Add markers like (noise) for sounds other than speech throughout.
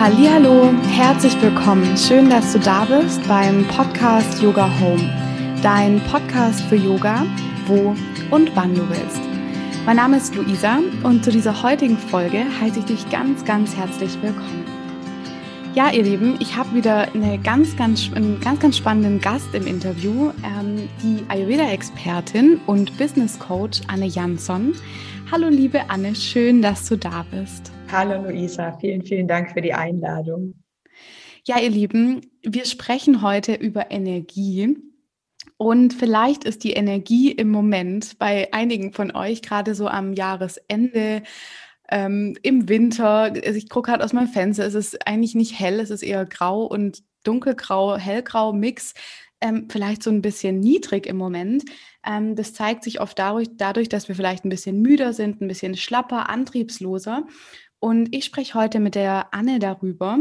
Hallo, herzlich willkommen. Schön, dass du da bist beim Podcast Yoga Home. Dein Podcast für Yoga, wo und wann du willst. Mein Name ist Luisa und zu dieser heutigen Folge heiße ich dich ganz, ganz herzlich willkommen. Ja, ihr Lieben, ich habe wieder eine ganz, ganz, einen ganz, ganz spannenden Gast im Interview, ähm, die Ayurveda-Expertin und Business Coach Anne Jansson. Hallo, liebe Anne, schön, dass du da bist. Hallo, Luisa, vielen, vielen Dank für die Einladung. Ja, ihr Lieben, wir sprechen heute über Energie. Und vielleicht ist die Energie im Moment bei einigen von euch gerade so am Jahresende ähm, im Winter, also ich gucke gerade aus meinem Fenster, es ist eigentlich nicht hell, es ist eher grau und dunkelgrau, hellgrau Mix, ähm, vielleicht so ein bisschen niedrig im Moment. Ähm, das zeigt sich oft dadurch, dadurch, dass wir vielleicht ein bisschen müder sind, ein bisschen schlapper, antriebsloser. Und ich spreche heute mit der Anne darüber,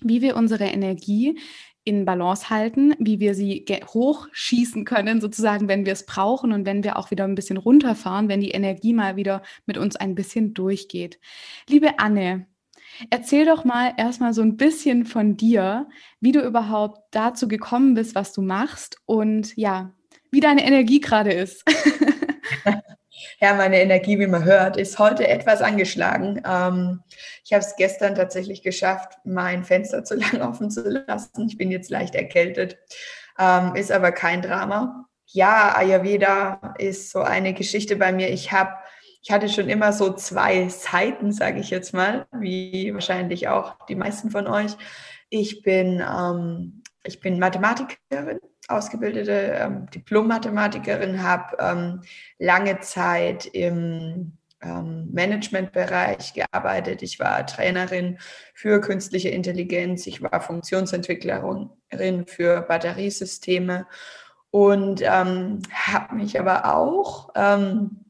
wie wir unsere Energie in Balance halten, wie wir sie hochschießen können, sozusagen, wenn wir es brauchen und wenn wir auch wieder ein bisschen runterfahren, wenn die Energie mal wieder mit uns ein bisschen durchgeht. Liebe Anne, erzähl doch mal erstmal so ein bisschen von dir, wie du überhaupt dazu gekommen bist, was du machst und ja, wie deine Energie gerade ist. (laughs) Ja, meine Energie, wie man hört, ist heute etwas angeschlagen. Ähm, ich habe es gestern tatsächlich geschafft, mein Fenster zu (laughs) lang offen zu lassen. Ich bin jetzt leicht erkältet, ähm, ist aber kein Drama. Ja, Ayurveda ist so eine Geschichte bei mir. Ich habe ich hatte schon immer so zwei Seiten, sage ich jetzt mal, wie wahrscheinlich auch die meisten von euch. Ich bin, ähm, ich bin Mathematikerin ausgebildete ähm, Diplom-Mathematikerin, habe ähm, lange Zeit im ähm, Managementbereich gearbeitet. Ich war Trainerin für künstliche Intelligenz. Ich war Funktionsentwicklerin für Batteriesysteme und ähm, habe mich aber auch ähm,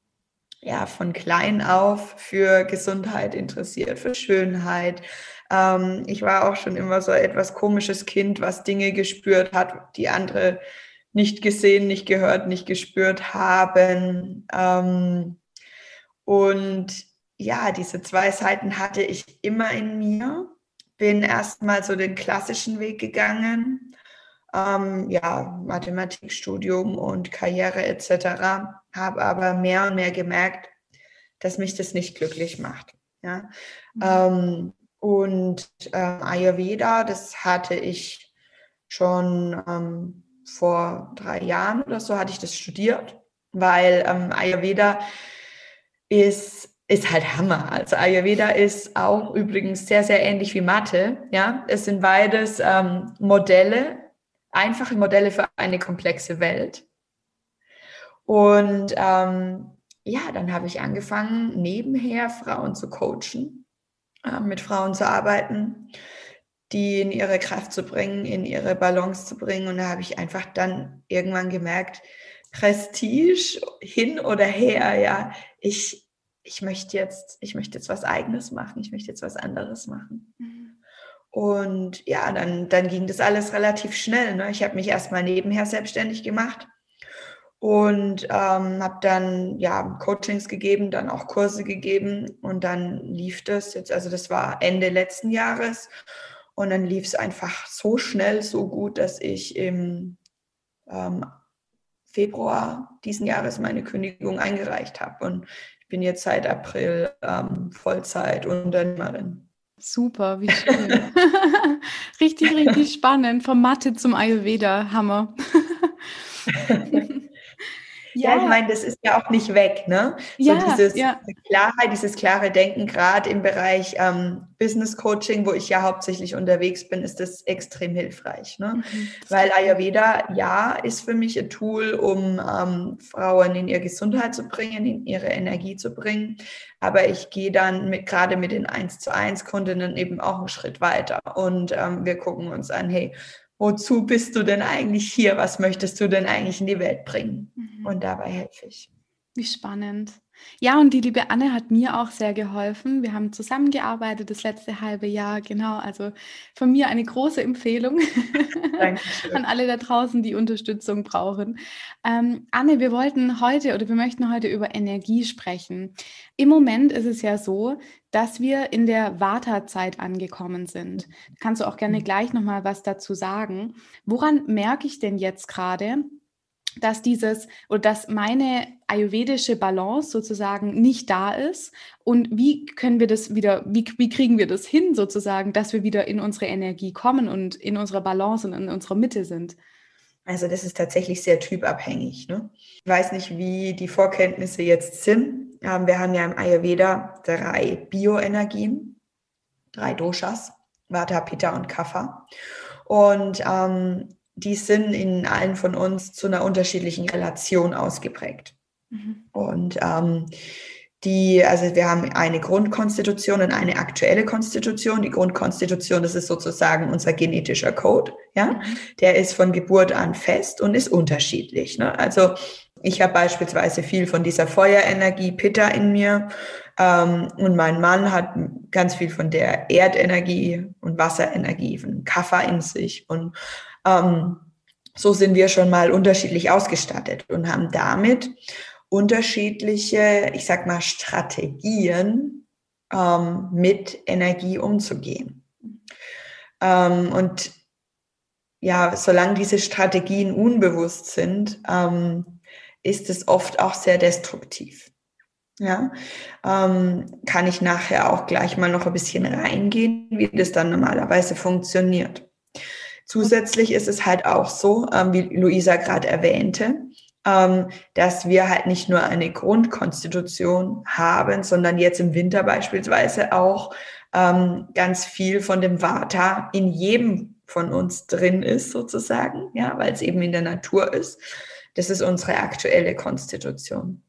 ja, von klein auf für Gesundheit interessiert, für Schönheit, ähm, ich war auch schon immer so etwas komisches Kind, was Dinge gespürt hat, die andere nicht gesehen, nicht gehört, nicht gespürt haben. Ähm, und ja, diese zwei Seiten hatte ich immer in mir. Bin erstmal so den klassischen Weg gegangen. Ähm, ja, Mathematikstudium und Karriere etc. Habe aber mehr und mehr gemerkt, dass mich das nicht glücklich macht. Ja? Mhm. Ähm, und ähm, Ayurveda, das hatte ich schon ähm, vor drei Jahren oder so, hatte ich das studiert, weil ähm, Ayurveda ist, ist halt Hammer. Also Ayurveda ist auch übrigens sehr, sehr ähnlich wie Mathe. Ja? Es sind beides ähm, Modelle, einfache Modelle für eine komplexe Welt. Und ähm, ja, dann habe ich angefangen, nebenher Frauen zu coachen mit Frauen zu arbeiten, die in ihre Kraft zu bringen, in ihre Balance zu bringen. Und da habe ich einfach dann irgendwann gemerkt, Prestige hin oder her, ja, ich, ich möchte jetzt, ich möchte jetzt was eigenes machen, ich möchte jetzt was anderes machen. Mhm. Und ja, dann, dann ging das alles relativ schnell. Ne? Ich habe mich erstmal nebenher selbstständig gemacht und ähm, habe dann ja Coachings gegeben, dann auch Kurse gegeben und dann lief das jetzt, also das war Ende letzten Jahres und dann lief es einfach so schnell, so gut, dass ich im ähm, Februar diesen Jahres meine Kündigung eingereicht habe und ich bin jetzt seit April ähm, Vollzeit Unternehmerin. Super, wie schön. (laughs) richtig, richtig spannend. Vom Mathe zum Ayurveda, Hammer. (laughs) Ja, ja ich meine, das ist ja auch nicht weg, ne? So ja, dieses ja. Klarheit, dieses klare Denken, gerade im Bereich ähm, Business Coaching, wo ich ja hauptsächlich unterwegs bin, ist das extrem hilfreich. Ne? Mhm, Weil Ayurveda, ja, ist für mich ein Tool, um ähm, Frauen in ihre Gesundheit zu bringen, in ihre Energie zu bringen. Aber ich gehe dann mit, gerade mit den 1 zu 1 Kundinnen eben auch einen Schritt weiter. Und ähm, wir gucken uns an, hey, wozu bist du denn eigentlich hier? Was möchtest du denn eigentlich in die Welt bringen? Mhm. Und dabei helfe ich. Wie spannend. Ja, und die liebe Anne hat mir auch sehr geholfen. Wir haben zusammengearbeitet das letzte halbe Jahr, genau. Also von mir eine große Empfehlung (laughs) an alle da draußen, die Unterstützung brauchen. Ähm, Anne, wir wollten heute oder wir möchten heute über Energie sprechen. Im Moment ist es ja so, dass wir in der Vata-Zeit angekommen sind. Kannst du auch gerne gleich nochmal was dazu sagen. Woran merke ich denn jetzt gerade, dass dieses oder dass meine ayurvedische Balance sozusagen nicht da ist und wie können wir das wieder, wie, wie kriegen wir das hin sozusagen, dass wir wieder in unsere Energie kommen und in unserer Balance und in unserer Mitte sind? Also das ist tatsächlich sehr typabhängig. Ne? Ich weiß nicht, wie die Vorkenntnisse jetzt sind. Ähm, wir haben ja im Ayurveda drei Bioenergien, drei Doshas, Vata, Pitta und Kapha. Und ähm, die sind in allen von uns zu einer unterschiedlichen Relation ausgeprägt. Mhm. Und ähm, die, also wir haben eine Grundkonstitution und eine aktuelle Konstitution. Die Grundkonstitution, das ist sozusagen unser genetischer Code, ja. Mhm. Der ist von Geburt an fest und ist unterschiedlich. Ne? Also ich habe beispielsweise viel von dieser Feuerenergie, Pitta in mir. Ähm, und mein Mann hat ganz viel von der Erdenergie und Wasserenergie, von Kaffer in sich. Und ähm, so sind wir schon mal unterschiedlich ausgestattet und haben damit unterschiedliche, ich sag mal, Strategien ähm, mit Energie umzugehen. Ähm, und ja, solange diese Strategien unbewusst sind, ähm, ist es oft auch sehr destruktiv. Ja, ähm, kann ich nachher auch gleich mal noch ein bisschen reingehen, wie das dann normalerweise funktioniert. Zusätzlich ist es halt auch so, ähm, wie Luisa gerade erwähnte, ähm, dass wir halt nicht nur eine Grundkonstitution haben, sondern jetzt im Winter beispielsweise auch ähm, ganz viel von dem Vata in jedem von uns drin ist, sozusagen, ja, weil es eben in der Natur ist. Das ist unsere aktuelle Konstitution.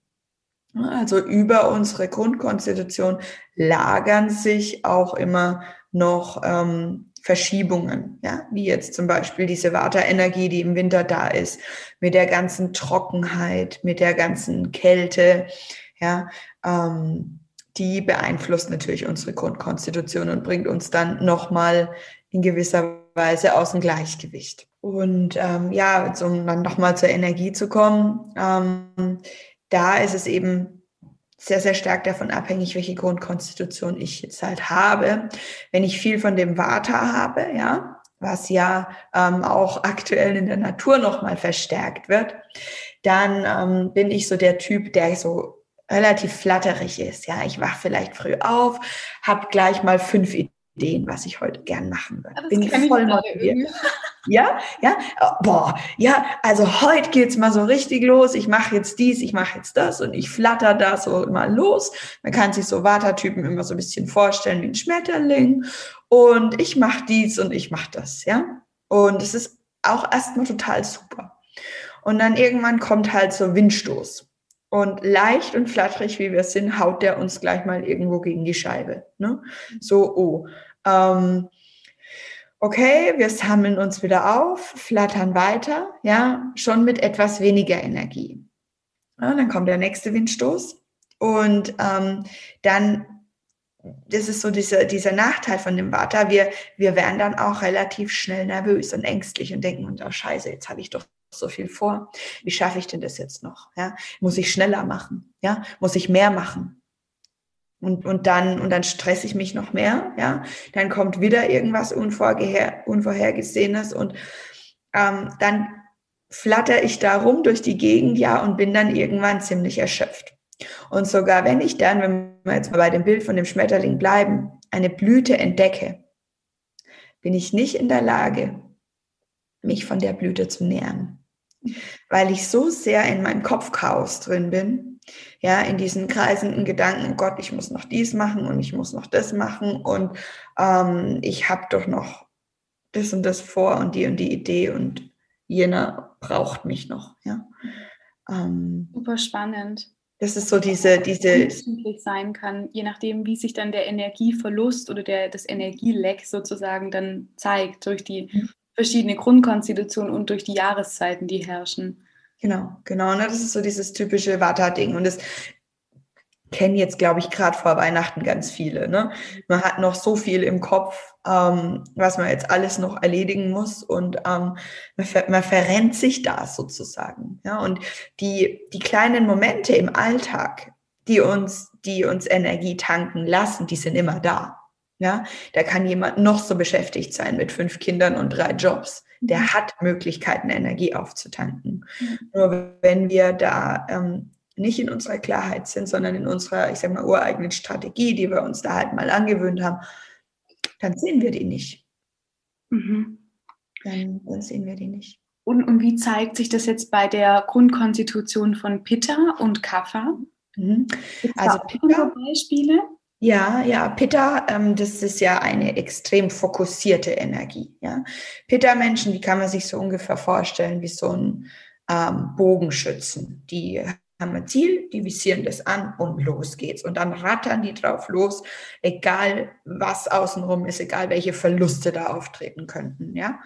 Also über unsere Grundkonstitution lagern sich auch immer noch ähm, Verschiebungen, ja, wie jetzt zum Beispiel diese Vata-Energie, die im Winter da ist, mit der ganzen Trockenheit, mit der ganzen Kälte, ja, ähm, die beeinflusst natürlich unsere Grundkonstitution und bringt uns dann nochmal in gewisser Weise aus dem Gleichgewicht. Und ähm, ja, um dann nochmal zur Energie zu kommen, ähm, da ist es eben sehr, sehr stark davon abhängig, welche Grundkonstitution ich jetzt halt habe. Wenn ich viel von dem Vata habe, ja, was ja ähm, auch aktuell in der Natur nochmal verstärkt wird, dann ähm, bin ich so der Typ, der so relativ flatterig ist. Ja, ich wach vielleicht früh auf, habe gleich mal fünf Ideen, was ich heute gern machen würde. Das bin voll motiviert. Ja, ja, boah, ja, also heute geht's mal so richtig los. Ich mache jetzt dies, ich mache jetzt das und ich flatter da so mal los. Man kann sich so Vata-Typen immer so ein bisschen vorstellen wie ein Schmetterling. Und ich mache dies und ich mache das, ja. Und es ist auch erstmal total super. Und dann irgendwann kommt halt so Windstoß. Und leicht und flatterig, wie wir sind, haut der uns gleich mal irgendwo gegen die Scheibe. Ne? So, oh. Ähm, okay, wir sammeln uns wieder auf, flattern weiter, ja, schon mit etwas weniger Energie. Ja, dann kommt der nächste Windstoß und ähm, dann, das ist so dieser, dieser Nachteil von dem Vata, wir, wir werden dann auch relativ schnell nervös und ängstlich und denken oh scheiße, jetzt habe ich doch so viel vor. Wie schaffe ich denn das jetzt noch? Ja, muss ich schneller machen? Ja, muss ich mehr machen? Und, und dann, und dann stress ich mich noch mehr, ja. Dann kommt wieder irgendwas Unvorher, Unvorhergesehenes und ähm, dann flatter ich da rum durch die Gegend, ja, und bin dann irgendwann ziemlich erschöpft. Und sogar wenn ich dann, wenn wir jetzt mal bei dem Bild von dem Schmetterling bleiben, eine Blüte entdecke, bin ich nicht in der Lage, mich von der Blüte zu nähern. Weil ich so sehr in meinem Kopfchaos drin bin, ja, in diesen kreisenden Gedanken, oh Gott, ich muss noch dies machen und ich muss noch das machen und ähm, ich habe doch noch das und das vor und die und die Idee und jener braucht mich noch, ja. Ähm, Super spannend. Das ist so diese, diese sein kann, je nachdem, wie sich dann der Energieverlust oder der, das Energieleck sozusagen dann zeigt durch die mhm. verschiedene Grundkonstitution und durch die Jahreszeiten, die herrschen. Genau, genau. Ne? Das ist so dieses typische Vata-Ding. Und das kennen jetzt, glaube ich, gerade vor Weihnachten ganz viele. Ne? Man hat noch so viel im Kopf, ähm, was man jetzt alles noch erledigen muss und ähm, man, ver man, verrennt sich da sozusagen. Ja? Und die, die kleinen Momente im Alltag, die uns, die uns Energie tanken lassen, die sind immer da. Ja, da kann jemand noch so beschäftigt sein mit fünf Kindern und drei Jobs. Der mhm. hat Möglichkeiten, Energie aufzutanken. Mhm. Nur wenn wir da ähm, nicht in unserer Klarheit sind, sondern in unserer, ich sag mal, ureigenen Strategie, die wir uns da halt mal angewöhnt haben, dann sehen wir die nicht. Mhm. Dann, dann, sehen wir die nicht. Und, und wie zeigt sich das jetzt bei der Grundkonstitution von Pitta und Kapha? Mhm. Also Pitta, Beispiele? Ja, ja, Pitta, ähm, das ist ja eine extrem fokussierte Energie. Ja? Pitta-Menschen, die kann man sich so ungefähr vorstellen wie so ein ähm, Bogenschützen. Die haben ein Ziel, die visieren das an und los geht's. Und dann rattern die drauf los, egal was außenrum ist, egal welche Verluste da auftreten könnten. Ja?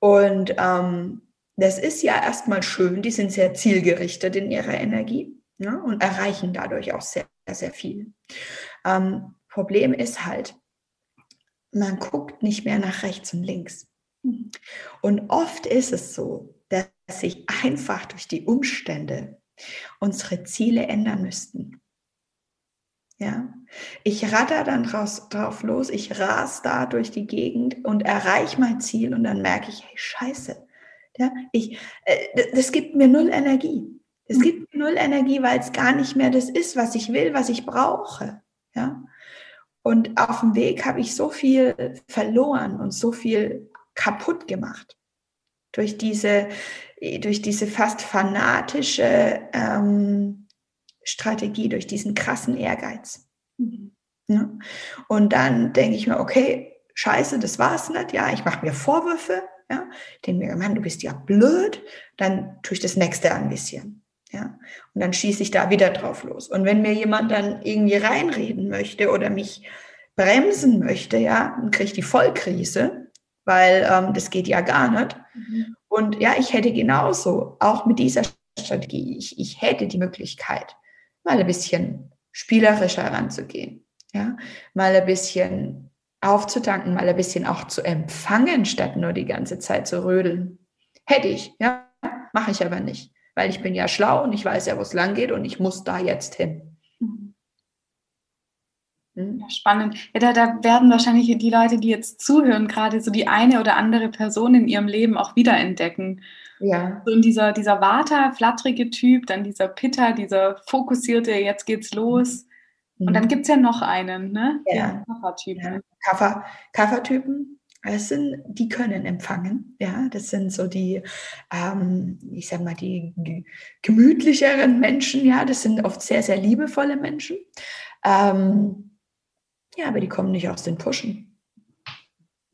Und ähm, das ist ja erstmal schön, die sind sehr zielgerichtet in ihrer Energie ja? und erreichen dadurch auch sehr, sehr viel. Ähm, Problem ist halt, man guckt nicht mehr nach rechts und links. Und oft ist es so, dass sich einfach durch die Umstände unsere Ziele ändern müssten. Ja, ich ratter dann raus, drauf los, ich ras da durch die Gegend und erreiche mein Ziel und dann merke ich, hey, scheiße, ja, ich, äh, das gibt mir null Energie. Es mhm. gibt null Energie, weil es gar nicht mehr das ist, was ich will, was ich brauche. Ja? Und auf dem Weg habe ich so viel verloren und so viel kaputt gemacht durch diese, durch diese fast fanatische ähm, Strategie, durch diesen krassen Ehrgeiz. Mhm. Ja? Und dann denke ich mir, okay, scheiße, das war's nicht. Ja, ich mache mir Vorwürfe. Ja, denke mir, Mann, du bist ja blöd. Dann tue ich das nächste anvisieren. Ja, und dann schieße ich da wieder drauf los. Und wenn mir jemand dann irgendwie reinreden möchte oder mich bremsen möchte, ja, dann kriege ich die Vollkrise, weil ähm, das geht ja gar nicht. Mhm. Und ja, ich hätte genauso, auch mit dieser Strategie, ich, ich hätte die Möglichkeit, mal ein bisschen spielerischer ranzugehen, ja, mal ein bisschen aufzutanken, mal ein bisschen auch zu empfangen, statt nur die ganze Zeit zu rödeln. Hätte ich, ja, mache ich aber nicht weil ich bin ja schlau und ich weiß ja, wo es lang geht und ich muss da jetzt hin. Mhm. Hm? Ja, spannend. Ja, da, da, werden wahrscheinlich die Leute, die jetzt zuhören, gerade so die eine oder andere Person in ihrem Leben auch wiederentdecken. Ja. So dieser, dieser Vata, flatterige Typ, dann dieser Pitta, dieser fokussierte, jetzt geht's los. Mhm. Und dann gibt es ja noch einen, ne? Ja. Kaffertypen. Ja. Kaffertypen, es sind, die können empfangen, ja, das sind so die, ähm, ich sag mal, die gemütlicheren Menschen, ja, das sind oft sehr, sehr liebevolle Menschen. Ähm, ja, aber die kommen nicht aus den Pushen.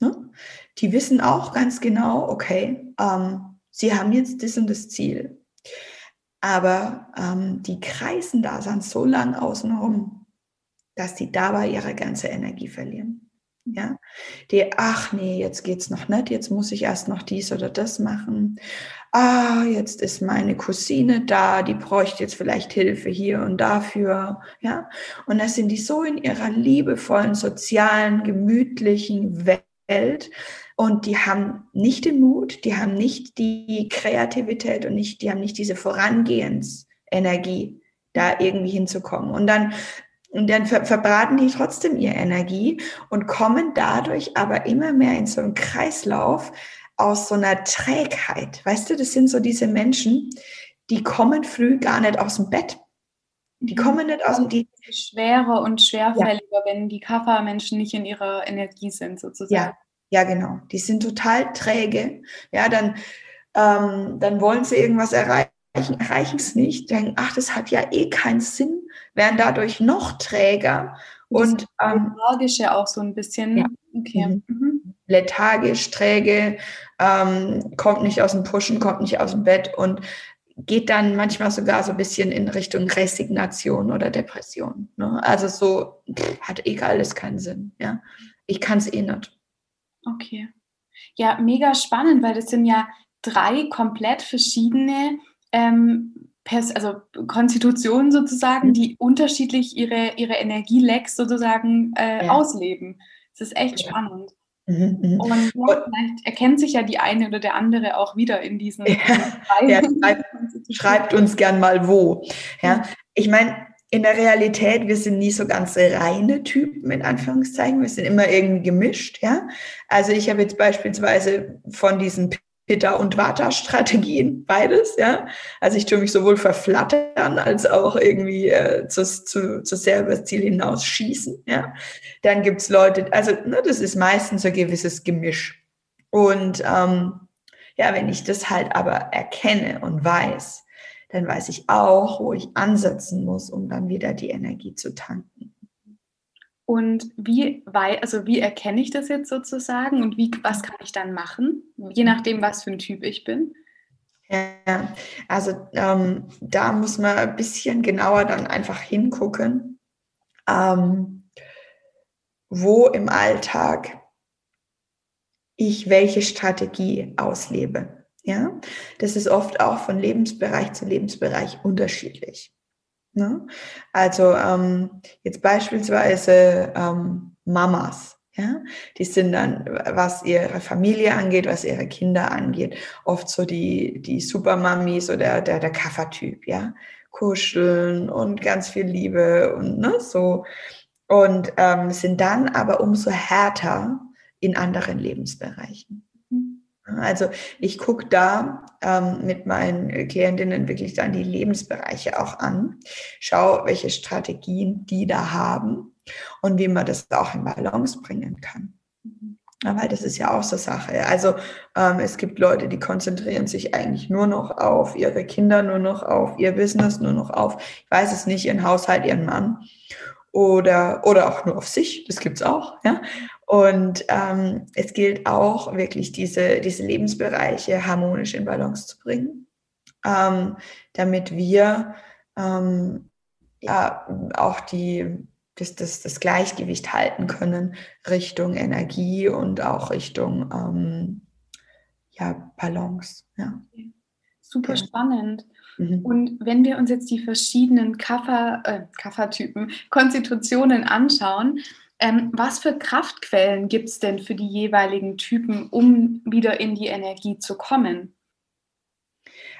Ne? Die wissen auch ganz genau, okay, ähm, sie haben jetzt das und das Ziel. Aber ähm, die kreisen da dann so lang außenrum, dass die dabei ihre ganze Energie verlieren. Ja, die, ach nee, jetzt geht's noch nicht, jetzt muss ich erst noch dies oder das machen. Ah, jetzt ist meine Cousine da, die bräuchte jetzt vielleicht Hilfe hier und dafür. Ja, und da sind die so in ihrer liebevollen, sozialen, gemütlichen Welt und die haben nicht den Mut, die haben nicht die Kreativität und nicht, die haben nicht diese Vorangehensenergie, da irgendwie hinzukommen. Und dann und dann ver verbraten die trotzdem ihre Energie und kommen dadurch aber immer mehr in so einen Kreislauf aus so einer Trägheit. Weißt du, das sind so diese Menschen, die kommen früh gar nicht aus dem Bett. Die mhm. kommen nicht aus dem die Schwerer und schwerfälliger, ja. wenn die Kaffermenschen nicht in ihrer Energie sind, sozusagen. Ja, ja, genau. Die sind total träge. Ja, dann, ähm, dann wollen sie irgendwas erreichen erreichen es nicht, denken, ach, das hat ja eh keinen Sinn, werden dadurch noch träger. Und ähm, lethargische auch so ein bisschen. Ja. Okay. Mhm. mhm. Lethargisch, träge, ähm, kommt nicht aus dem Pushen, kommt nicht aus dem Bett und geht dann manchmal sogar so ein bisschen in Richtung Resignation oder Depression. Ne? Also so pff, hat eh alles keinen Sinn. Ja, ich kann es eh nicht. Okay. Ja, mega spannend, weil das sind ja drei komplett verschiedene ähm, Pers also Konstitutionen sozusagen, mhm. die unterschiedlich ihre, ihre Energielecks sozusagen äh, ja. ausleben. Das ist echt ja. spannend. Mhm, mhm. Und ja, vielleicht erkennt sich ja die eine oder der andere auch wieder in diesen. Ja, ja schreibt, schreibt, uns gern mal wo. Ja, ich meine, in der Realität, wir sind nie so ganz reine Typen, in Anführungszeichen. Wir sind immer irgendwie gemischt, ja. Also ich habe jetzt beispielsweise von diesen Pitta- und Vata-Strategien, beides, ja. Also ich tue mich sowohl verflattern als auch irgendwie äh, zu, zu, zu das Ziel hinaus schießen, ja. Dann gibt's Leute, also ne, das ist meistens so ein gewisses Gemisch. Und ähm, ja, wenn ich das halt aber erkenne und weiß, dann weiß ich auch, wo ich ansetzen muss, um dann wieder die Energie zu tanken. Und wie, also wie erkenne ich das jetzt sozusagen und wie, was kann ich dann machen, je nachdem, was für ein Typ ich bin? Ja, also ähm, da muss man ein bisschen genauer dann einfach hingucken, ähm, wo im Alltag ich welche Strategie auslebe. Ja, das ist oft auch von Lebensbereich zu Lebensbereich unterschiedlich. Ne? Also ähm, jetzt beispielsweise ähm, Mamas, ja, die sind dann, was ihre Familie angeht, was ihre Kinder angeht, oft so die, die Supermamis oder der, der Kaffertyp, ja. Kuscheln und ganz viel Liebe und ne, so. Und ähm, sind dann aber umso härter in anderen Lebensbereichen. Also ich gucke da ähm, mit meinen Klientinnen wirklich dann die Lebensbereiche auch an, schaue, welche Strategien die da haben und wie man das auch in Balance bringen kann. Ja, weil das ist ja auch so Sache. Also ähm, es gibt Leute, die konzentrieren sich eigentlich nur noch auf ihre Kinder, nur noch auf ihr Business, nur noch auf, ich weiß es nicht, ihren Haushalt, ihren Mann oder, oder auch nur auf sich, das gibt's auch. Ja? Und ähm, es gilt auch wirklich diese, diese Lebensbereiche harmonisch in Balance zu bringen, ähm, damit wir ähm, ja auch die, das, das, das Gleichgewicht halten können Richtung Energie und auch Richtung ähm, ja, Balance. Ja. Super ja. spannend. Mhm. Und wenn wir uns jetzt die verschiedenen äh, Kaffertypen, Konstitutionen anschauen, ähm, was für Kraftquellen gibt es denn für die jeweiligen Typen, um wieder in die Energie zu kommen?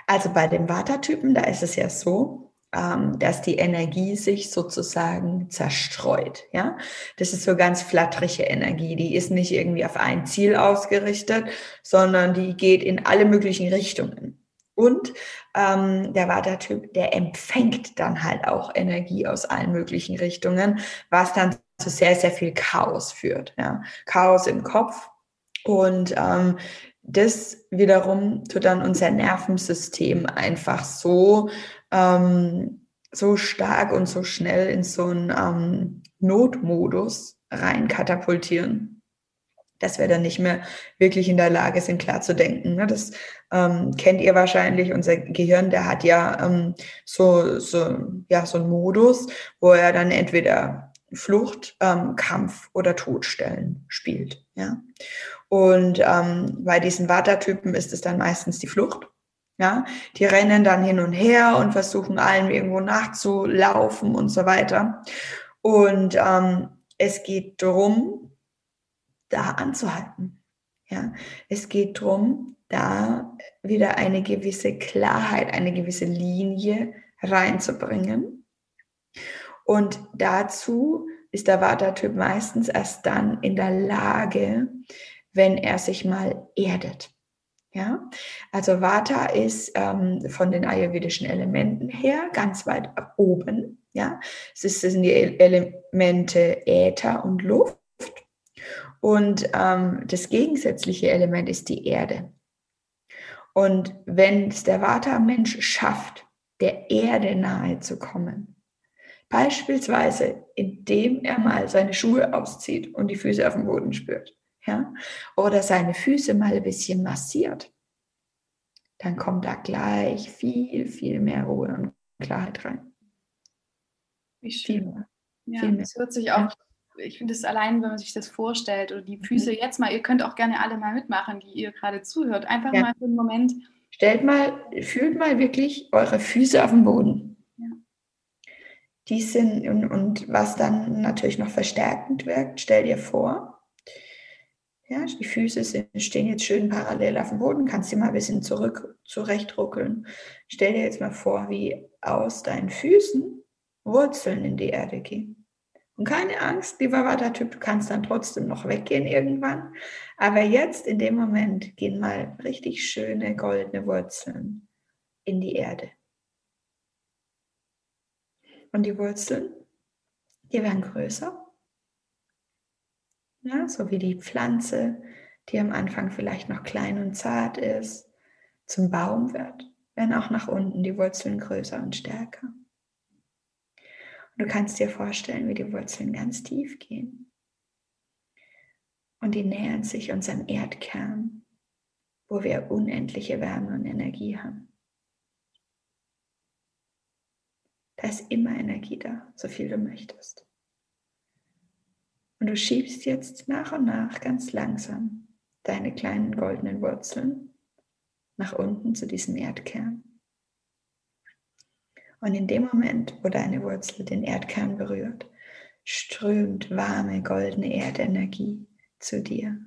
Also bei dem Vata-Typen, da ist es ja so, ähm, dass die Energie sich sozusagen zerstreut. Ja, das ist so ganz flatterige Energie. Die ist nicht irgendwie auf ein Ziel ausgerichtet, sondern die geht in alle möglichen Richtungen. Und ähm, der Vata-Typ, der empfängt dann halt auch Energie aus allen möglichen Richtungen, was dann zu sehr, sehr viel Chaos führt. Ja? Chaos im Kopf. Und ähm, das wiederum tut dann unser Nervensystem einfach so, ähm, so stark und so schnell in so einen ähm, Notmodus rein katapultieren, dass wir dann nicht mehr wirklich in der Lage sind, klar zu denken. Ne? Das ähm, kennt ihr wahrscheinlich. Unser Gehirn, der hat ja ähm, so, so, ja, so einen Modus, wo er dann entweder Flucht, ähm, Kampf oder Todstellen spielt. Ja? Und ähm, bei diesen Vata-Typen ist es dann meistens die Flucht. Ja? Die rennen dann hin und her und versuchen allen irgendwo nachzulaufen und so weiter. Und ähm, es geht darum, da anzuhalten. Ja? Es geht darum, da wieder eine gewisse Klarheit, eine gewisse Linie reinzubringen und dazu ist der Vata-Typ meistens erst dann in der Lage, wenn er sich mal erdet. Ja, also Vata ist ähm, von den ayurvedischen Elementen her ganz weit oben. Ja, es sind die Elemente Äther und Luft. Und ähm, das gegensätzliche Element ist die Erde. Und wenn es der Vata-Mensch schafft, der Erde nahe zu kommen, Beispielsweise, indem er mal seine Schuhe auszieht und die Füße auf dem Boden spürt. Ja? Oder seine Füße mal ein bisschen massiert. Dann kommt da gleich viel, viel mehr Ruhe und Klarheit rein. Wie schön. Viel mehr. Ja, viel mehr. es hört sich auch, ich finde es allein, wenn man sich das vorstellt oder die Füße mhm. jetzt mal, ihr könnt auch gerne alle mal mitmachen, die ihr gerade zuhört. Einfach ja. mal für einen Moment Stellt mal, fühlt mal wirklich eure Füße auf dem Boden. Ja. Die sind, und, und was dann natürlich noch verstärkend wirkt, stell dir vor, ja, die Füße sind, stehen jetzt schön parallel auf dem Boden, kannst sie mal ein bisschen zurück zurechtruckeln. Stell dir jetzt mal vor, wie aus deinen Füßen Wurzeln in die Erde gehen. Und keine Angst, lieber Vata-Typ, du kannst dann trotzdem noch weggehen irgendwann. Aber jetzt in dem Moment gehen mal richtig schöne goldene Wurzeln in die Erde. Und die Wurzeln, die werden größer. Ja, so wie die Pflanze, die am Anfang vielleicht noch klein und zart ist, zum Baum wird, werden auch nach unten die Wurzeln größer und stärker. Du kannst dir vorstellen, wie die Wurzeln ganz tief gehen. Und die nähern sich unserem Erdkern, wo wir unendliche Wärme und Energie haben. Da ist immer Energie da, so viel du möchtest. Und du schiebst jetzt nach und nach ganz langsam deine kleinen goldenen Wurzeln nach unten zu diesem Erdkern. Und in dem Moment, wo deine Wurzel den Erdkern berührt, strömt warme, goldene Erdenergie zu dir.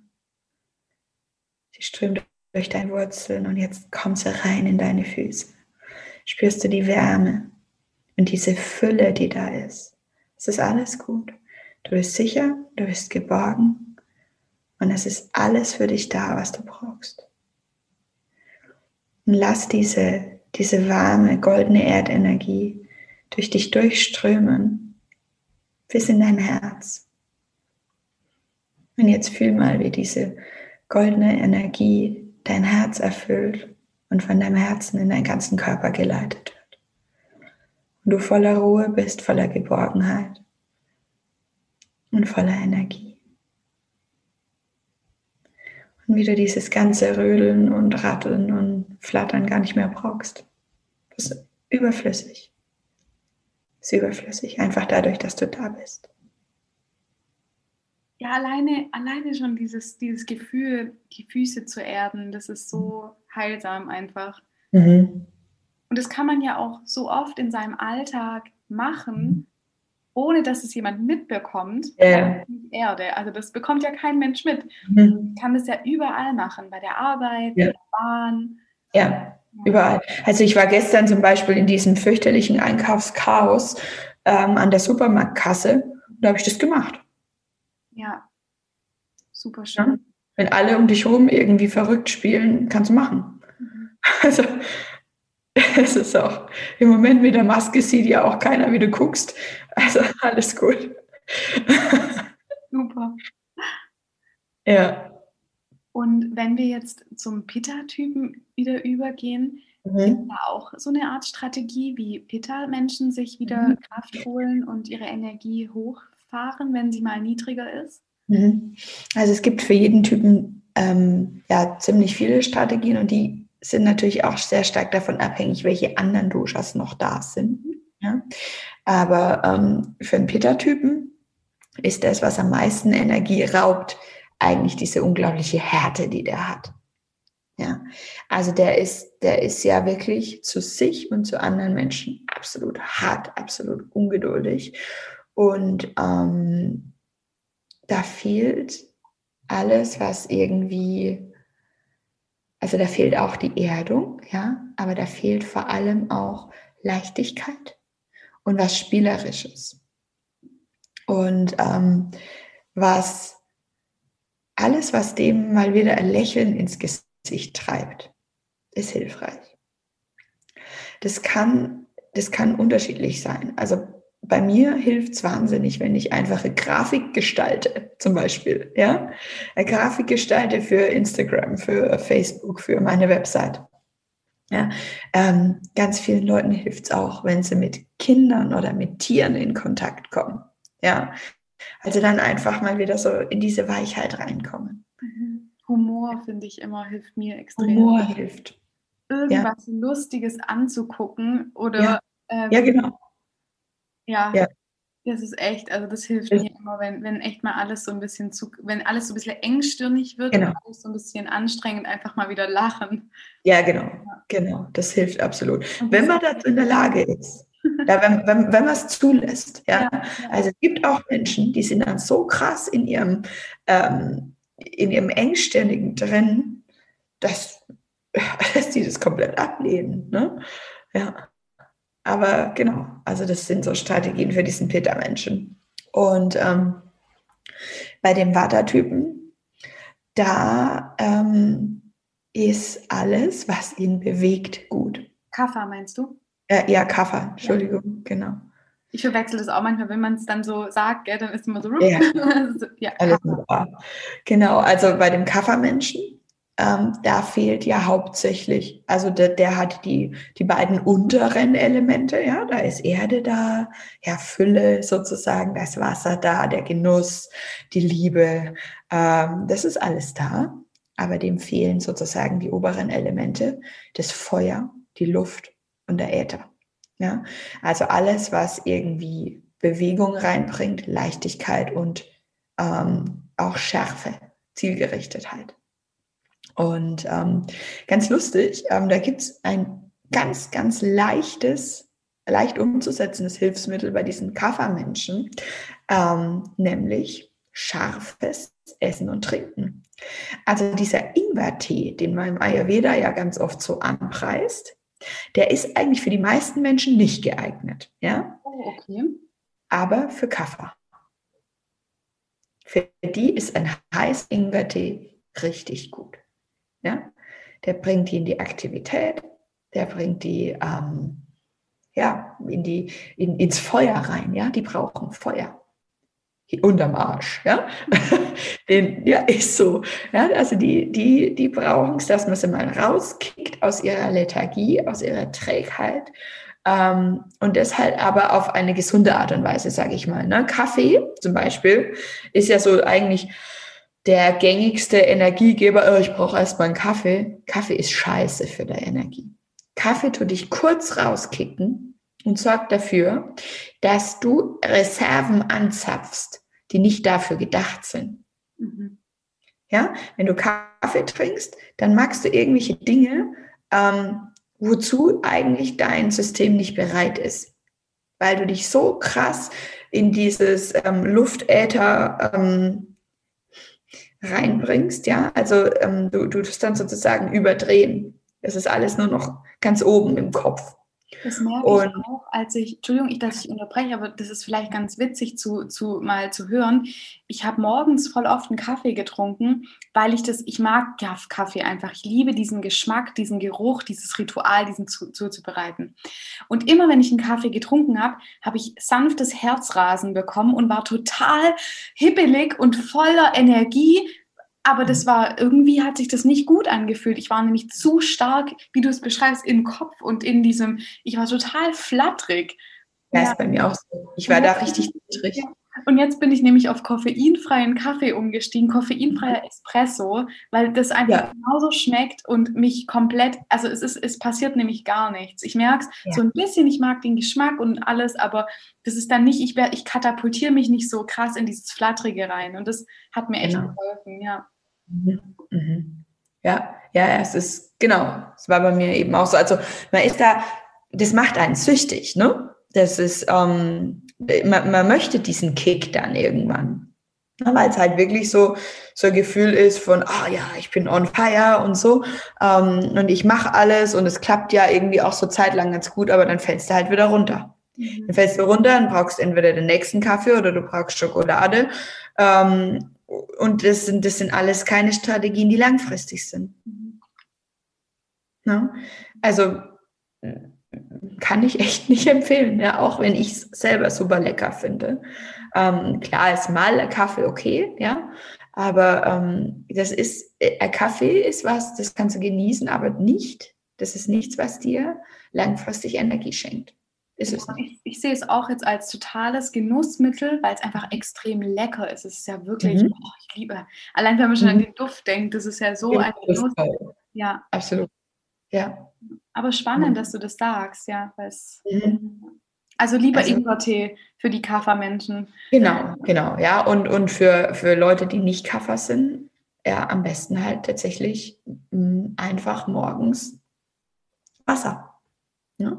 Sie strömt durch deine Wurzeln und jetzt kommt sie rein in deine Füße. Spürst du die Wärme und diese Fülle, die da ist. Es ist alles gut. Du bist sicher, du bist geborgen und es ist alles für dich da, was du brauchst. Und lass diese diese warme, goldene Erdenergie durch dich durchströmen bis in dein Herz. Und jetzt fühl mal, wie diese goldene Energie dein Herz erfüllt und von deinem Herzen in deinen ganzen Körper geleitet wird. Und du voller Ruhe bist, voller Geborgenheit und voller Energie. Und wie du dieses ganze Rödeln und Ratteln und Flattern gar nicht mehr brauchst. Das ist überflüssig. Das ist überflüssig, einfach dadurch, dass du da bist. Ja, alleine, alleine schon dieses, dieses Gefühl, die Füße zu erden, das ist so heilsam einfach. Mhm. Und das kann man ja auch so oft in seinem Alltag machen, ohne dass es jemand mitbekommt, yeah. Erde. Also das bekommt ja kein Mensch mit. Mhm. kann das ja überall machen, bei der Arbeit, ja. bei der Bahn. Ja, überall. Also ich war gestern zum Beispiel in diesem fürchterlichen Einkaufschaos ähm, an der Supermarktkasse und da habe ich das gemacht. Ja, super schön. Ja? Wenn alle um dich herum irgendwie verrückt spielen, kannst du machen. Mhm. (laughs) Also (laughs) es ist auch im Moment mit der Maske sieht ja auch keiner, wie du guckst. Also alles gut. Super. (laughs) Ja. Und wenn wir jetzt zum Pitta-Typen wieder übergehen, mhm. gibt da auch so eine Art Strategie, wie Pitta-Menschen sich wieder mhm. Kraft holen und ihre Energie hochfahren, wenn sie mal niedriger ist? Mhm. Also es gibt für jeden Typen ähm, ja ziemlich viele Strategien und die sind natürlich auch sehr stark davon abhängig, welche anderen Doshas noch da sind. Ja? Aber ähm, für einen Pitta-Typen ist das, was am meisten Energie raubt, eigentlich diese unglaubliche Härte, die der hat. Ja, also der ist, der ist ja wirklich zu sich und zu anderen Menschen absolut hart, absolut ungeduldig. Und ähm, da fehlt alles, was irgendwie, also da fehlt auch die Erdung, ja, aber da fehlt vor allem auch Leichtigkeit und was Spielerisches. Und ähm, was alles, was dem mal wieder ein Lächeln ins Gesicht treibt, ist hilfreich. Das kann, das kann unterschiedlich sein. Also bei mir hilft es wahnsinnig, wenn ich einfache Grafik gestalte, zum Beispiel. Ja? Eine Grafik gestalte für Instagram, für Facebook, für meine Website. Ja? Ähm, ganz vielen Leuten hilft es auch, wenn sie mit Kindern oder mit Tieren in Kontakt kommen. Ja, also dann einfach mal wieder so in diese Weichheit reinkommen. Mhm. Humor, finde ich immer, hilft mir extrem. Humor hilft. Irgendwas ja. Lustiges anzugucken oder. Ja, ähm, ja genau. Ja. ja. Das ist echt, also das hilft mir immer, wenn, wenn echt mal alles so ein bisschen zu, wenn alles so ein bisschen engstirnig wird genau. und alles so ein bisschen anstrengend, einfach mal wieder lachen. Ja, genau, ja. genau. Das hilft absolut. wenn man dazu in der Lage ist. Ja, wenn, wenn, wenn man es zulässt. Ja? ja? Also es gibt auch Menschen, die sind dann so krass in ihrem, ähm, in ihrem Engstirnigen drin, dass, (laughs) dass die das komplett ablehnen. Ne? Ja. Aber genau, also das sind so Strategien für diesen Peter-Menschen. Und ähm, bei dem Vata-Typen, da ähm, ist alles, was ihn bewegt, gut. Kaffer meinst du? Äh, ja, Kaffer, Entschuldigung, ja. genau. Ich verwechsel das auch manchmal, wenn man es dann so sagt, gell, dann ist es immer so. Ja, (laughs) ja alles Genau, also bei dem Kaffermenschen, ähm, da fehlt ja hauptsächlich, also der, der hat die, die beiden unteren Elemente, ja, da ist Erde da, ja, Fülle sozusagen, da ist Wasser da, der Genuss, die Liebe, ähm, das ist alles da, aber dem fehlen sozusagen die oberen Elemente, das Feuer, die Luft und der Äther. Ja, also alles, was irgendwie Bewegung reinbringt, Leichtigkeit und ähm, auch Schärfe, Zielgerichtetheit. Und ähm, ganz lustig, ähm, da gibt es ein ganz, ganz leichtes, leicht umzusetzendes Hilfsmittel bei diesen Kaffermenschen, ähm, nämlich scharfes Essen und Trinken. Also dieser Ingwertee, den man im Ayurveda ja ganz oft so anpreist, der ist eigentlich für die meisten Menschen nicht geeignet. Ja? Oh, okay. Aber für Kaffer. Für die ist ein heiß Ingwertee richtig gut. Ja? Der bringt die in die Aktivität, der bringt die ähm, ja, in die, in, ins Feuer rein. Ja? Die brauchen Feuer. Unterm Arsch, ja. (laughs) Den, ja, ist so. Ja, also die, die, die brauchen es, dass man sie mal rauskickt aus ihrer Lethargie, aus ihrer Trägheit. Ähm, und das halt aber auf eine gesunde Art und Weise, sage ich mal. Ne? Kaffee zum Beispiel ist ja so eigentlich der gängigste Energiegeber, oh, ich brauche erstmal einen Kaffee. Kaffee ist scheiße für die Energie. Kaffee tut dich kurz rauskicken und sorgt dafür, dass du Reserven anzapfst, die nicht dafür gedacht sind. Mhm. Ja, wenn du Kaffee trinkst, dann magst du irgendwelche Dinge, ähm, wozu eigentlich dein System nicht bereit ist, weil du dich so krass in dieses ähm, Luftäther ähm, reinbringst, ja, also ähm, du, du tust dann sozusagen überdrehen. Es ist alles nur noch ganz oben im Kopf. Das merke und, ich auch, als ich, Entschuldigung, ich, dass ich unterbreche, aber das ist vielleicht ganz witzig zu, zu mal zu hören. Ich habe morgens voll oft einen Kaffee getrunken, weil ich das, ich mag Kaffee einfach. Ich liebe diesen Geschmack, diesen Geruch, dieses Ritual, diesen zu, zuzubereiten. Und immer wenn ich einen Kaffee getrunken habe, habe ich sanftes Herzrasen bekommen und war total hippelig und voller Energie, aber das war, irgendwie hat sich das nicht gut angefühlt. Ich war nämlich zu stark, wie du es beschreibst, im Kopf und in diesem, ich war total flattrig. Ja, ja. ist bei mir auch so. Ich war da richtig niedrig. Ja. Und jetzt bin ich nämlich auf koffeinfreien Kaffee umgestiegen, koffeinfreier. Espresso, weil das einfach ja. genauso schmeckt und mich komplett, also es ist, es passiert nämlich gar nichts. Ich merke es ja. so ein bisschen, ich mag den Geschmack und alles, aber das ist dann nicht, ich, ich katapultiere mich nicht so krass in dieses Flattrige rein. Und das hat mir echt genau. geholfen, ja. Mhm. Ja, ja, es ist, genau, es war bei mir eben auch so. Also man ist da, das macht einen süchtig, ne? Das ist, ähm, man, man möchte diesen Kick dann irgendwann. Weil es halt wirklich so, so ein Gefühl ist von, ah ja, ich bin on fire und so. Ähm, und ich mache alles und es klappt ja irgendwie auch so zeitlang ganz gut, aber dann fällst du halt wieder runter. Mhm. Dann fällst du runter, dann brauchst entweder den nächsten Kaffee oder du brauchst Schokolade. Ähm, und das sind, das sind alles keine Strategien, die langfristig sind. Mhm. Ja? Also kann ich echt (laughs) nicht empfehlen, ja, auch wenn ich es selber super lecker finde. Ähm, klar ist mal Kaffee okay, ja, aber ähm, das ist, äh, Kaffee ist was, das kannst du genießen, aber nicht, das ist nichts, was dir langfristig Energie schenkt. Ist es ich, ich, sehe es auch jetzt als totales Genussmittel, weil es einfach extrem lecker ist. Es ist ja wirklich, mhm. oh, ich liebe, allein wenn man schon mhm. an den Duft denkt, das ist ja so ja, ein Genuss. Ja. Absolut. Ja. Aber spannend, mhm. dass du das sagst, ja. Mhm. Also lieber also, Ingwertee Für die Kaffermenschen. Genau, genau, ja. Und, und für, für Leute, die nicht Kaffer sind, ja, am besten halt tatsächlich mh, mm, einfach morgens Wasser. Ja?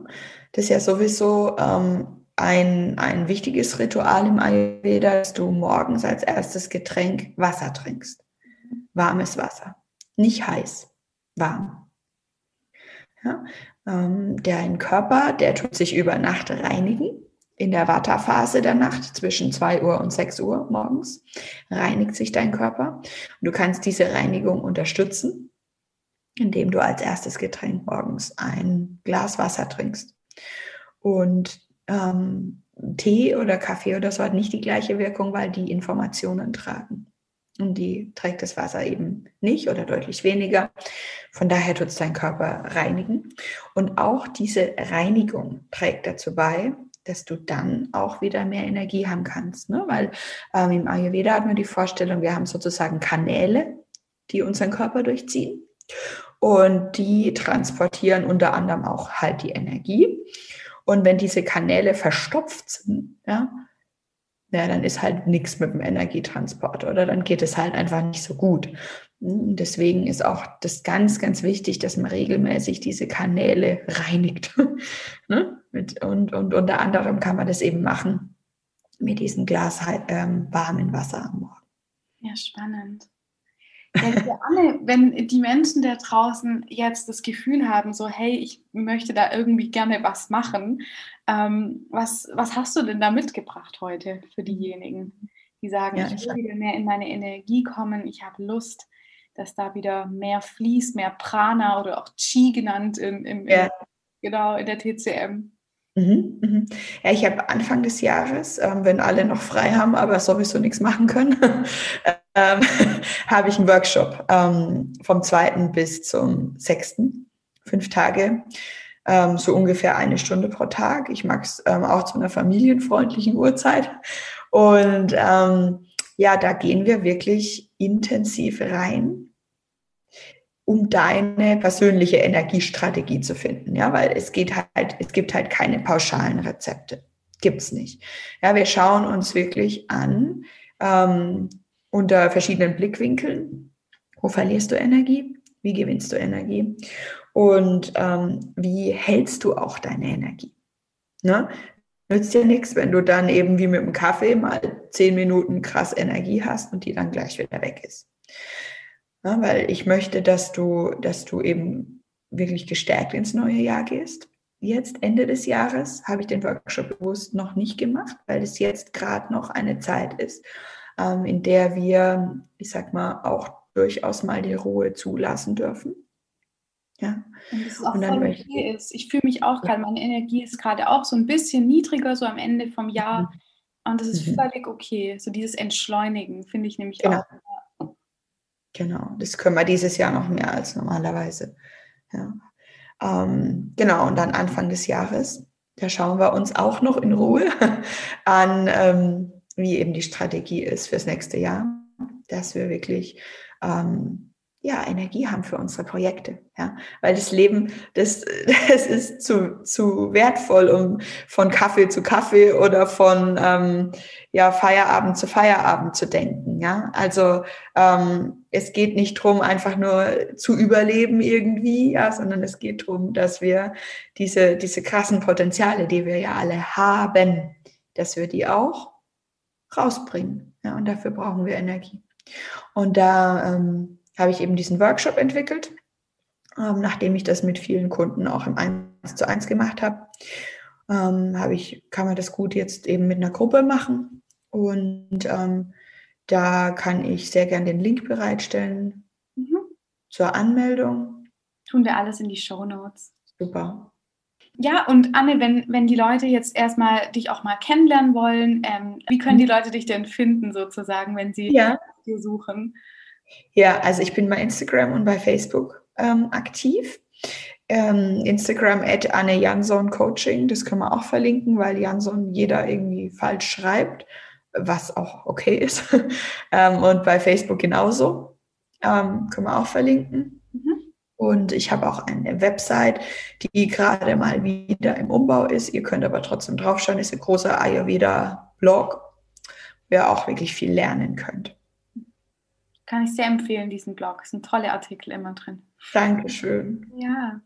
Das ist ja sowieso ähm, ein, ein wichtiges Ritual im Ayurveda, dass du morgens als erstes Getränk Wasser trinkst. Warmes Wasser. Nicht heiß, warm. Ja? Ähm, dein Körper, der tut sich über Nacht reinigen. In der Vata-Phase der Nacht zwischen 2 Uhr und 6 Uhr morgens reinigt sich dein Körper. Und du kannst diese Reinigung unterstützen, indem du als erstes Getränk morgens ein Glas Wasser trinkst. Und ähm, Tee oder Kaffee oder so hat nicht die gleiche Wirkung, weil die Informationen tragen. Und die trägt das Wasser eben nicht oder deutlich weniger. Von daher tut es dein Körper reinigen. Und auch diese Reinigung trägt dazu bei, dass du dann auch wieder mehr Energie haben kannst. Ne? Weil ähm, im Ayurveda hat man die Vorstellung, wir haben sozusagen Kanäle, die unseren Körper durchziehen. Und die transportieren unter anderem auch halt die Energie. Und wenn diese Kanäle verstopft sind, ja, ja, dann ist halt nichts mit dem Energietransport oder dann geht es halt einfach nicht so gut. Deswegen ist auch das ganz, ganz wichtig, dass man regelmäßig diese Kanäle reinigt. (laughs) ne? und, und unter anderem kann man das eben machen mit diesem Glas ähm, warmen Wasser am Morgen. Ja, spannend. Ja, Anne, (laughs) wenn die Menschen da draußen jetzt das Gefühl haben, so hey, ich möchte da irgendwie gerne was machen, ähm, was, was hast du denn da mitgebracht heute für diejenigen, die sagen, ja, ich will wieder mehr in meine Energie kommen, ich habe Lust, dass da wieder mehr fließt, mehr Prana oder auch Chi genannt in, im, ja. in, genau in der TCM. Mhm, mhm. Ja, ich habe Anfang des Jahres, ähm, wenn alle noch frei haben, aber sowieso nichts machen können, (laughs) ähm, (laughs) habe ich einen Workshop ähm, vom 2. bis zum 6. Fünf Tage, ähm, so ungefähr eine Stunde pro Tag. Ich mag es ähm, auch zu einer familienfreundlichen Uhrzeit. Und ähm, ja, da gehen wir wirklich intensiv rein um deine persönliche Energiestrategie zu finden. Ja, weil es geht halt, es gibt halt keine pauschalen Rezepte. Gibt's nicht. Ja, wir schauen uns wirklich an, ähm, unter verschiedenen Blickwinkeln. Wo verlierst du Energie? Wie gewinnst du Energie? Und ähm, wie hältst du auch deine Energie? Ne? Nützt dir nichts, wenn du dann eben wie mit dem Kaffee mal zehn Minuten krass Energie hast und die dann gleich wieder weg ist. Ja, weil ich möchte, dass du, dass du eben wirklich gestärkt ins neue Jahr gehst. Jetzt, Ende des Jahres, habe ich den Workshop bewusst noch nicht gemacht, weil es jetzt gerade noch eine Zeit ist, ähm, in der wir, ich sag mal, auch durchaus mal die Ruhe zulassen dürfen. Ja. Und das ist auch und voll okay ist. Ich fühle mich auch gerade, meine Energie ist gerade auch so ein bisschen niedriger, so am Ende vom Jahr. Mhm. Und das ist mhm. völlig okay. So dieses Entschleunigen finde ich nämlich genau. auch Genau, das können wir dieses Jahr noch mehr als normalerweise. Ja. Ähm, genau, und dann Anfang des Jahres, da schauen wir uns auch noch in Ruhe (laughs) an, ähm, wie eben die Strategie ist fürs nächste Jahr, dass wir wirklich ähm, ja, Energie haben für unsere Projekte. Ja? Weil das Leben, das, (laughs) das ist zu, zu wertvoll, um von Kaffee zu Kaffee oder von ähm, ja, Feierabend zu Feierabend zu denken. Ja? Also ähm, es geht nicht darum, einfach nur zu überleben irgendwie, ja, sondern es geht darum, dass wir diese, diese krassen Potenziale, die wir ja alle haben, dass wir die auch rausbringen. Ja? Und dafür brauchen wir Energie. Und da ähm, habe ich eben diesen Workshop entwickelt, ähm, nachdem ich das mit vielen Kunden auch im 1 zu 1 gemacht habe. Ähm, habe ich, kann man das gut jetzt eben mit einer Gruppe machen. Und ähm, da kann ich sehr gern den Link bereitstellen mhm. zur Anmeldung. Tun wir alles in die Show Notes. Super. Ja, und Anne, wenn, wenn die Leute jetzt erstmal dich auch mal kennenlernen wollen, ähm, wie können die mhm. Leute dich denn finden, sozusagen, wenn sie ja. dir suchen? Ja, also ich bin bei Instagram und bei Facebook ähm, aktiv. Ähm, Instagram at Anne Jansson Coaching, das können wir auch verlinken, weil Jansson jeder irgendwie falsch schreibt, was auch okay ist. (laughs) ähm, und bei Facebook genauso. Ähm, können wir auch verlinken. Mhm. Und ich habe auch eine Website, die gerade mal wieder im Umbau ist. Ihr könnt aber trotzdem draufschauen. Ist ein großer Ayurveda-Blog, wo ihr auch wirklich viel lernen könnt. Kann ich sehr empfehlen, diesen Blog. Es sind tolle Artikel immer drin. Dankeschön. Ja.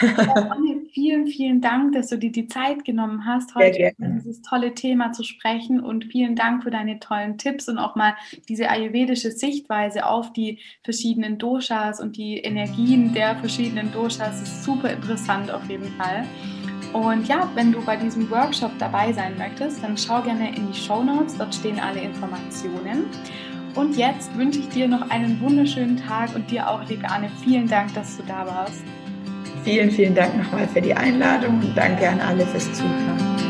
Anne, vielen, vielen Dank, dass du dir die Zeit genommen hast, heute über dieses tolle Thema zu sprechen und vielen Dank für deine tollen Tipps und auch mal diese ayurvedische Sichtweise auf die verschiedenen Doshas und die Energien der verschiedenen Doshas. Das ist super interessant auf jeden Fall. Und ja, wenn du bei diesem Workshop dabei sein möchtest, dann schau gerne in die Show Notes, dort stehen alle Informationen. Und jetzt wünsche ich dir noch einen wunderschönen Tag und dir auch, liebe Anne, vielen Dank, dass du da warst. Vielen, vielen Dank nochmal für die Einladung und danke an alle fürs Zuhören.